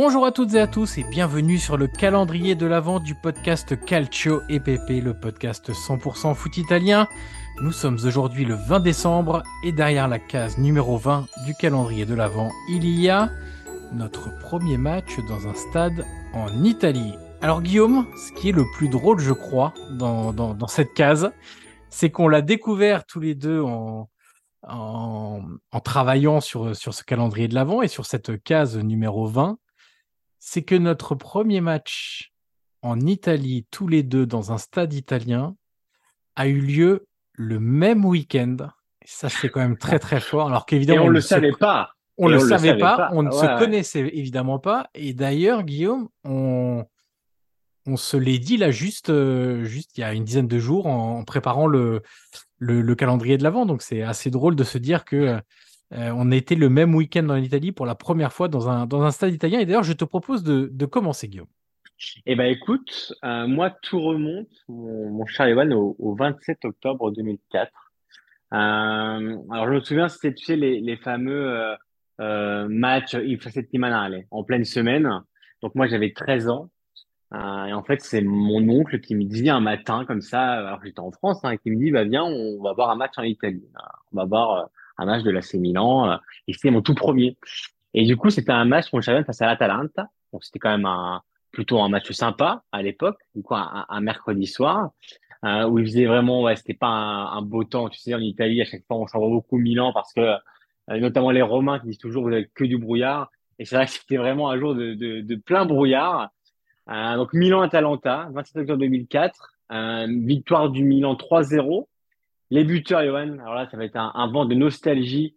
Bonjour à toutes et à tous et bienvenue sur le calendrier de l'avant du podcast Calcio EPP, le podcast 100% foot italien. Nous sommes aujourd'hui le 20 décembre et derrière la case numéro 20 du calendrier de l'avant, il y a notre premier match dans un stade en Italie. Alors Guillaume, ce qui est le plus drôle je crois dans, cette case, c'est qu'on l'a découvert tous les deux en, travaillant sur, sur ce calendrier de l'avant et sur cette case numéro 20 c'est que notre premier match en Italie, tous les deux dans un stade italien, a eu lieu le même week-end. Ça, c'est quand même très très fort. Alors qu'évidemment, on ne le savait pas. On ne le, savait pas, on ne se connaissait évidemment pas. Et d'ailleurs, Guillaume, on, on se l'est dit là juste, euh, juste il y a une dizaine de jours en, préparant le, le, le calendrier de l'avant. Donc c'est assez drôle de se dire que euh, on a été le même week-end en Italie pour la première fois dans un, dans un stade italien. Et d'ailleurs, je te propose de, de commencer, Guillaume. Eh ben, écoute, euh, moi, tout remonte, mon, cher Evan, au, 27 octobre 2004. Euh, alors, je me souviens, c'était, tu sais, les, les fameux matchs Il settimanale en pleine semaine. Donc, moi, j'avais 13 ans. et en fait, c'est mon oncle qui me dit un matin, comme ça, alors j'étais en France, hein, qui me dit, bah, viens, on va voir un match en Italie. On va voir un match de l'AC Milan. Euh, et c'était mon tout premier. Et du coup, c'était un match contre Chavannes face à l'Atalanta. Donc, c'était quand même un, plutôt un match sympa à l'époque, du coup, un, un mercredi soir, euh, où il faisait vraiment, ouais, c'était pas un, beau temps. Tu sais, en Italie, à chaque fois, on s'en voit beaucoup Milan parce que, euh, notamment les Romains qui disent toujours, vous avez que du brouillard. Et c'est vrai que c'était vraiment un jour de, de, de plein brouillard. Euh, donc, Milan-Atalanta, 27 octobre 2004. Euh, victoire du Milan 3-0. Les buteurs, Johan, alors là, ça va être un, vent de nostalgie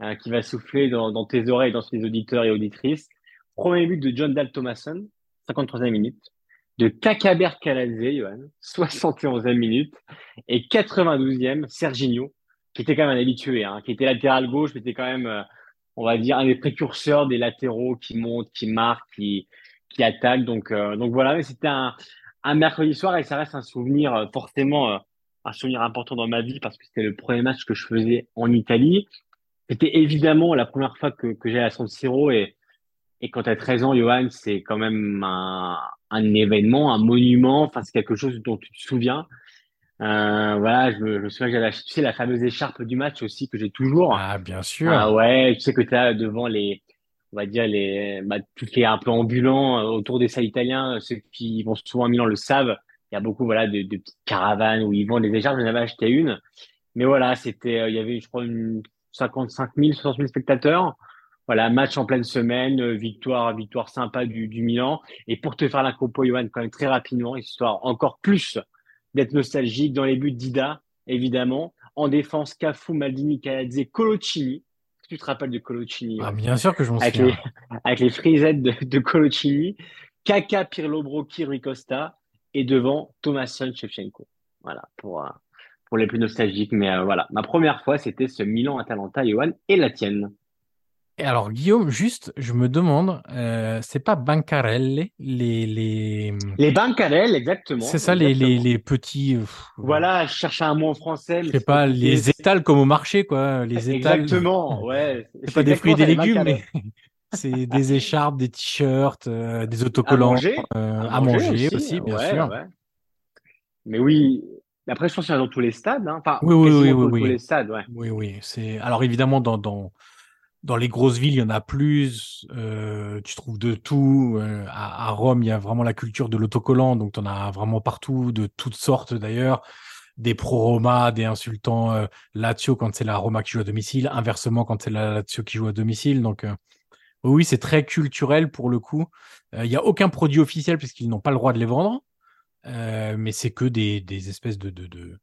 euh, qui va souffler dans, tes oreilles, dans tes auditeurs et auditrices. Premier but de John Dal Thomason, 53e minute. De Kakaber Kaladze, Johan, 71e minute. Et 92e, Serginho, qui était quand même un habitué, hein, qui était latéral gauche, mais était quand même, euh, on va dire, un des précurseurs des latéraux qui montent, qui marquent, qui, qui attaquent. Donc, euh, donc voilà, mais c'était un, un mercredi soir et ça reste un souvenir forcément un souvenir important dans ma vie parce que c'était le premier match que je faisais en Italie. C'était évidemment la première fois que, que j'allais à San Siro et, et quand tu as 13 ans, Johan, c'est quand même un, un, événement, un monument. Enfin, c'est quelque chose dont tu te souviens. Euh, voilà, je me, je me souviens que j'avais acheté, tu sais, la fameuse écharpe du match aussi que j'ai toujours. Ah, bien sûr. Ah ouais, tu sais que tu as devant les, on va dire les, bah, tout qui est un peu ambulant euh, autour des salles italiens, ceux qui vont souvent à Milan le savent il y a beaucoup voilà de, de petites caravanes où ils vendent des écharpes. J'en avais acheté une, mais voilà, c'était, euh, il y avait je crois une 55 000, 60 000 spectateurs. Voilà, match en pleine semaine, euh, victoire, victoire sympa du, du Milan. Et pour te faire la compo, Johan, quand même très rapidement, histoire encore plus d'être nostalgique dans les buts d'Ida, évidemment. En défense, Cafu, Maldini, Caladze, Colocini. Tu te rappelles de Colocini ah, Bien sûr que je m'en souviens. avec les frisettes de, de Colocini. Kaka, Pirlo, Brocchi, Rui Costa et devant Thomasson Shevchenko. Voilà, pour, euh, pour les plus nostalgiques. Mais euh, voilà, ma première fois, c'était ce Milan-Atalanta, Johan, et la tienne. Et alors, Guillaume, juste, je me demande, euh, c'est pas Bancarelle, les, les... Les bancarelles, exactement. C'est ça, les, les, les petits, pff, Voilà, je cherchais un mot en français, je sais c'est pas, les étals comme au marché, quoi. Les étals, Exactement, ouais. c'est pas des fruits et des légumes, mais. C'est des écharpes, des t-shirts, euh, des À autocollants, manger, euh, à à manger manger aussi, aussi, bien ouais, sûr. ouais. Mais oui, après, je pense dans tous les stades, hein. Enfin, Oui, oui, oui, oui, tous, oui. les stades, ouais. Oui, oui. C'est alors évidemment dans, dans dans les grosses villes, il y en a plus. euh, tu trouves de tout. euh, à, à Rome, il y a vraiment la culture de l'autocollant, donc tu en as vraiment partout, de toutes sortes d'ailleurs. Des pro-Roma, des insultants euh, Lazio quand c'est la Roma qui joue à domicile, inversement quand c'est la Lazio qui joue à domicile. Donc oui, c'est très culturel pour le coup. Euh, Il y a aucun produit officiel puisqu'ils n'ont pas le droit de les vendre, euh, mais c'est que des, des espèces de, de, de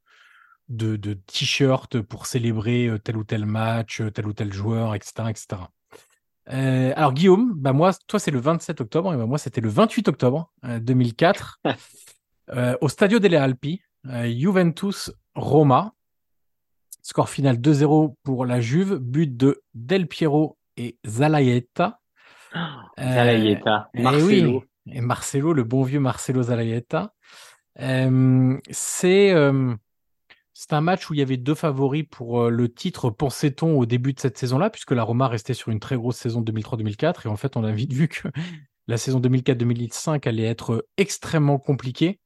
de, de t-shirts pour célébrer euh, tel ou tel match, euh, tel ou tel joueur, etc. etc. Euh, alors Guillaume, bah moi, toi c'est le 27 octobre, et bah moi c'était le 28 octobre euh, 2004, euh, au Stadio delle Alpi, euh, Juventus Roma, score final 2-0 pour la Juve, but de Del Piero et Zalaeta. Euh, eh Marcelo. oui, et Marcelo, le bon vieux Marcelo Zalaeta. Euh, c'est euh, c'est un match où il y avait deux favoris pour le titre, pensait-on, au début de cette saison-là, puisque la Roma restait sur une très grosse saison 2003-2004. Et en fait, on a vite vu que la saison 2004-2005 allait être extrêmement compliquée.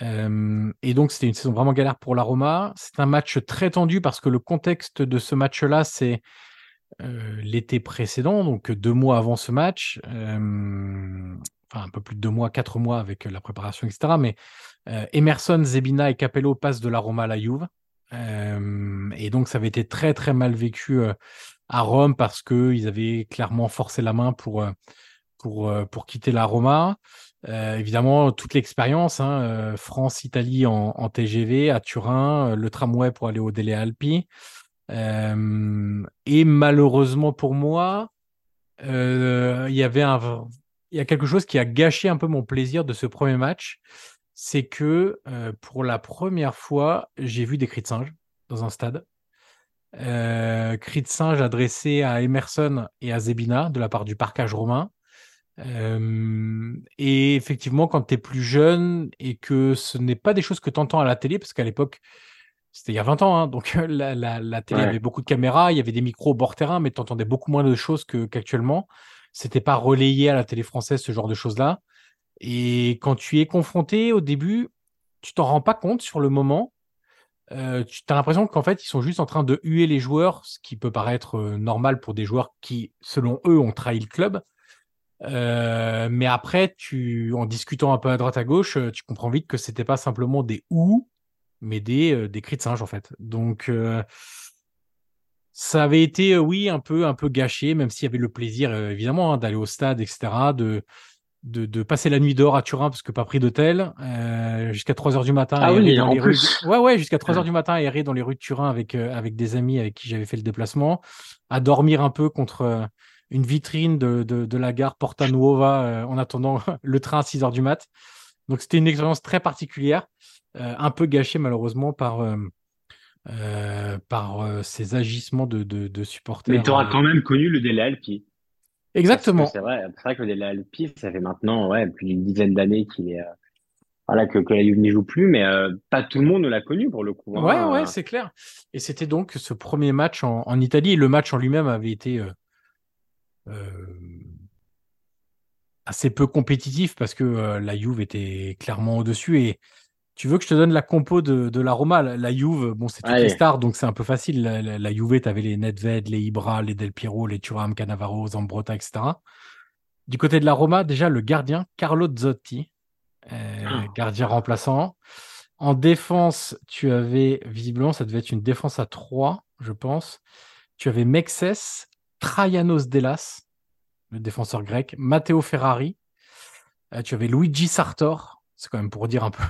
Euh, et donc, c'était une saison vraiment galère pour la Roma. C'est un match très tendu parce que le contexte de ce match-là, c'est euh, l'été précédent, donc deux mois avant ce match. Euh, enfin, un peu plus de deux mois, quatre mois avec la préparation, etc. Mais euh, Emerson, Zebina et Capello passent de la Roma à la Juve. Et donc, ça avait été très, très mal vécu à Rome parce qu'ils avaient clairement forcé la main pour, pour, pour quitter la Roma. Évidemment, toute l'expérience, hein, France-Italie en, TGV, à Turin, le tramway pour aller au Dele Alpi. Euh, et malheureusement pour moi, euh, il y avait un, il y a quelque chose qui a gâché un peu mon plaisir de ce premier match c'est que euh, pour la première fois, j'ai vu des cris de singe dans un stade. Cris de singe adressés à Emerson et à Zebina de la part du parcage romain. Et effectivement, quand tu es plus jeune et que ce n'est pas des choses que tu entends à la télé, parce qu'à l'époque, c'était il y a 20 ans, hein, donc la, la, la télé Ouais. avait beaucoup de caméras, il y avait des micros au bord terrain, mais tu entendais beaucoup moins de choses qu'actuellement. C'était pas relayé à la télé française, ce genre de choses-là. Et quand tu y es confronté au début, tu t'en rends pas compte sur le moment. Euh, tu as l'impression qu'en fait, ils sont juste en train de huer les joueurs, ce qui peut paraître euh, normal pour des joueurs qui, selon eux, ont trahi le club. Euh, mais après, tu, en discutant un peu à droite à gauche, euh, tu comprends vite que c'était pas simplement des ou, mais des, euh, des cris de singe en fait. Donc, euh, ça avait été, euh, oui, un peu, un peu gâché, même s'il y avait le plaisir, évidemment, hein, d'aller au stade, etc., de, de, de passer la nuit dehors à Turin parce que pas pris d'hôtel, euh, jusqu'à 3 heures du matin, Ah oui, dans en les rues. Ouais, ouais, jusqu'à 3 heures du matin, errer dans les rues de Turin avec, euh, avec des amis avec qui j'avais fait le déplacement, à dormir un peu contre euh, une vitrine de, de, de la gare Porta Nuova en attendant le train à 6 heures du mat. Donc c'était une expérience très particulière, un peu gâchée malheureusement par, euh, euh, par euh, ces agissements de, de, de supporters. Mais tu auras euh. quand même connu le Dele Alpi. Exactement. c'est vrai, vrai que le Dele Alpi, ça fait maintenant ouais, plus d'une dizaine d'années qu'il est, euh, voilà, que, que la Juve n'y joue plus, mais euh, pas tout le monde ne l'a connu pour le coup. Ouais, hein. ouais, c'est clair. Et c'était donc ce premier match en, en Italie. Et le match en lui-même avait été euh, euh, assez peu compétitif parce que euh, la Juve était clairement au-dessus. Et tu veux que je te donne la compo de, de la Roma? La, la Juve, bon, c'est toutes les Allez. stars, donc c'est un peu facile. La, la, la Juve, t'avais les Nedved, les Ibra, les Del Piero, les Thuram, Cannavaro, Zambrotta, etc. Du côté de la Roma, déjà le gardien, Carlo Zotti, euh, Oh. gardien remplaçant. En défense, tu avais, visiblement, ça devait être une défense à 3, je pense. Tu avais Mexes, Traianos Delas, le défenseur grec, Matteo Ferrari. Euh, tu avais Luigi Sartor, c'est quand même pour dire un peu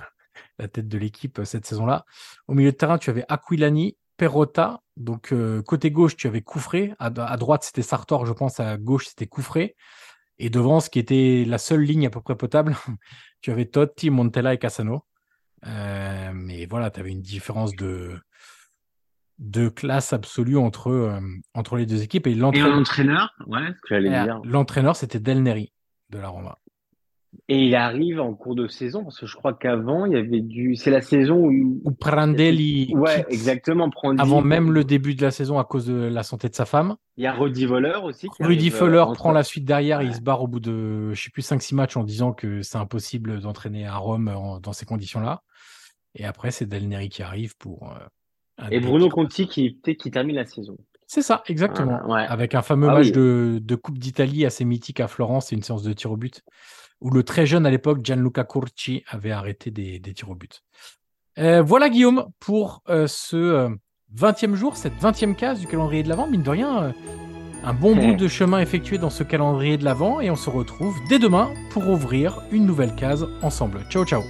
la tête de l'équipe euh, cette saison-là. Au milieu de terrain, tu avais Aquilani, Perrotta. Donc, euh, côté gauche, tu avais Coufré. À, à droite, c'était Sartor, je pense. À gauche, c'était Coufré. Et devant, ce qui était la seule ligne à peu près potable, tu avais Totti, Montella et Cassano. Euh, mais voilà, tu avais une différence de, de classe absolue entre, euh, entre les deux équipes. Et l'entraîneur, ouais, ce que j'allais et, dire. l'entraîneur, c'était Del Neri de la Roma. Et il arrive en cours de saison, parce que je crois qu'avant, il y avait du. C'est la saison où. Ou Prandelli, Ouais, exactement. Avant même le début de la saison à cause de la santé de sa femme. Il y a Rudy Voller aussi. qui Rudy euh, entre- prend la suite derrière et il se barre au bout de, je sais plus, 5-6 matchs en disant que c'est impossible d'entraîner à Rome en- dans ces conditions-là. Et après, c'est Del Neri qui arrive pour. euh, Et Bruno Conti qui termine la saison. C'est ça, exactement. Ouais. Avec un fameux Ah match oui. de, de Coupe d'Italie assez mythique à Florence et une séance de tir au but où le très jeune à l'époque Gianluca Curci avait arrêté des, des tirs au but. Euh, voilà Guillaume pour euh, ce euh, 20e jour, cette 20e case du calendrier de l'Avent. Mine de rien, euh, un bon bout de chemin effectué dans ce calendrier de l'Avent et on se retrouve dès demain pour ouvrir une nouvelle case ensemble. Ciao ciao